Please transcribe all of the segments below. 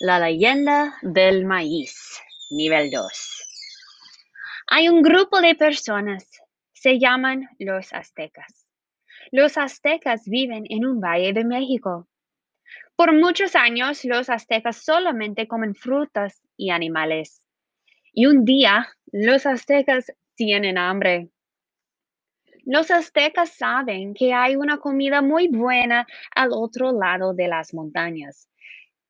La leyenda del maíz, nivel 2. Hay un grupo de personas, se llaman los aztecas. Los aztecas viven en un valle de México. Por muchos años los aztecas solamente comen frutas y animales. Y un día los aztecas tienen hambre. Los aztecas saben que hay una comida muy buena al otro lado de las montañas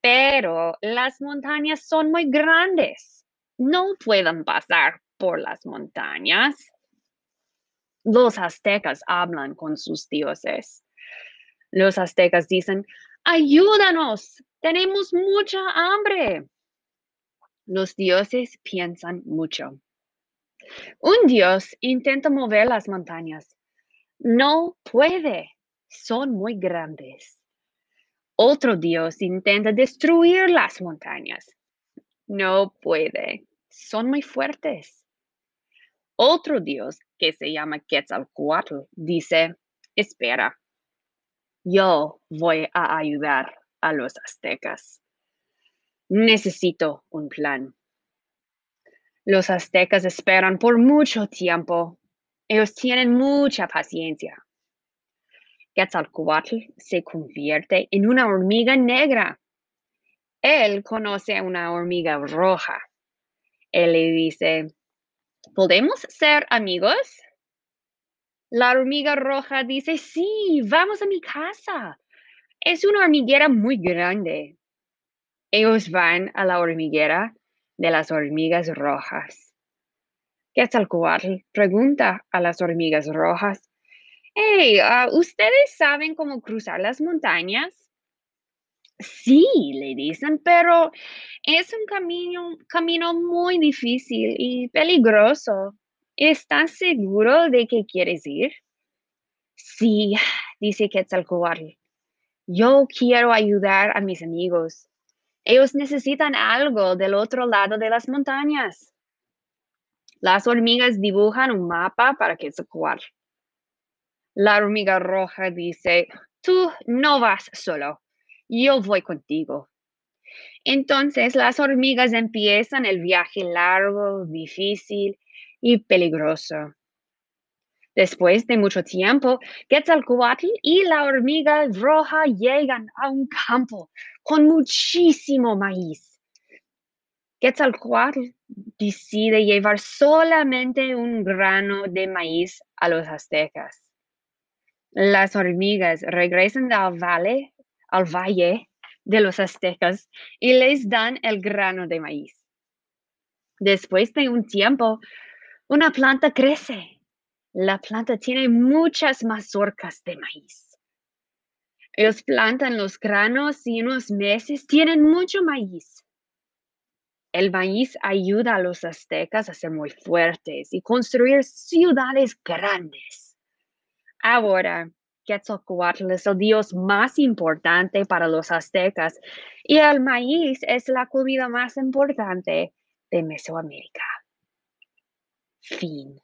pero las montañas son muy grandes. No pueden pasar por las montañas. Los aztecas hablan con sus dioses. Los aztecas dicen, ayúdanos, tenemos mucha hambre. Los dioses piensan mucho. Un dios intenta mover las montañas. No puede, son muy grandes. Otro dios intenta destruir las montañas. No puede. Son muy fuertes. Otro dios que se llama Quetzalcoatl dice, espera, yo voy a ayudar a los aztecas. Necesito un plan. Los aztecas esperan por mucho tiempo. Ellos tienen mucha paciencia. Quetzalcoatl se convierte en una hormiga negra. Él conoce a una hormiga roja. Él le dice, ¿podemos ser amigos? La hormiga roja dice, sí, vamos a mi casa. Es una hormiguera muy grande. Ellos van a la hormiguera de las hormigas rojas. Quetzalcoatl pregunta a las hormigas rojas, Hey, ah, ¿ustedes saben cómo cruzar las montañas? Sí, le dicen, pero es un camino, camino muy difícil y peligroso. ¿Estás seguro de que quieres ir? Sí, dice Quetzalcoatl. Yo quiero ayudar a mis amigos. Ellos necesitan algo del otro lado de las montañas. Las hormigas dibujan un mapa para Quetzalcoatl. La hormiga roja dice, tú no vas solo, yo voy contigo. Entonces las hormigas empiezan el viaje largo, difícil y peligroso. Después de mucho tiempo, Quetzalcoatl y la hormiga roja llegan a un campo con muchísimo maíz. Quetzalcoatl decide llevar solamente un grano de maíz a los aztecas. Las hormigas regresan al valle, al valle de los aztecas y les dan el grano de maíz. Después de un tiempo, una planta crece. La planta tiene muchas mazorcas de maíz. Ellos plantan los granos y en unos meses tienen mucho maíz. El maíz ayuda a los aztecas a ser muy fuertes y construir ciudades grandes. Ahora, Quetzalcoatl es el dios más importante para los aztecas y el maíz es la comida más importante de Mesoamérica. Fin.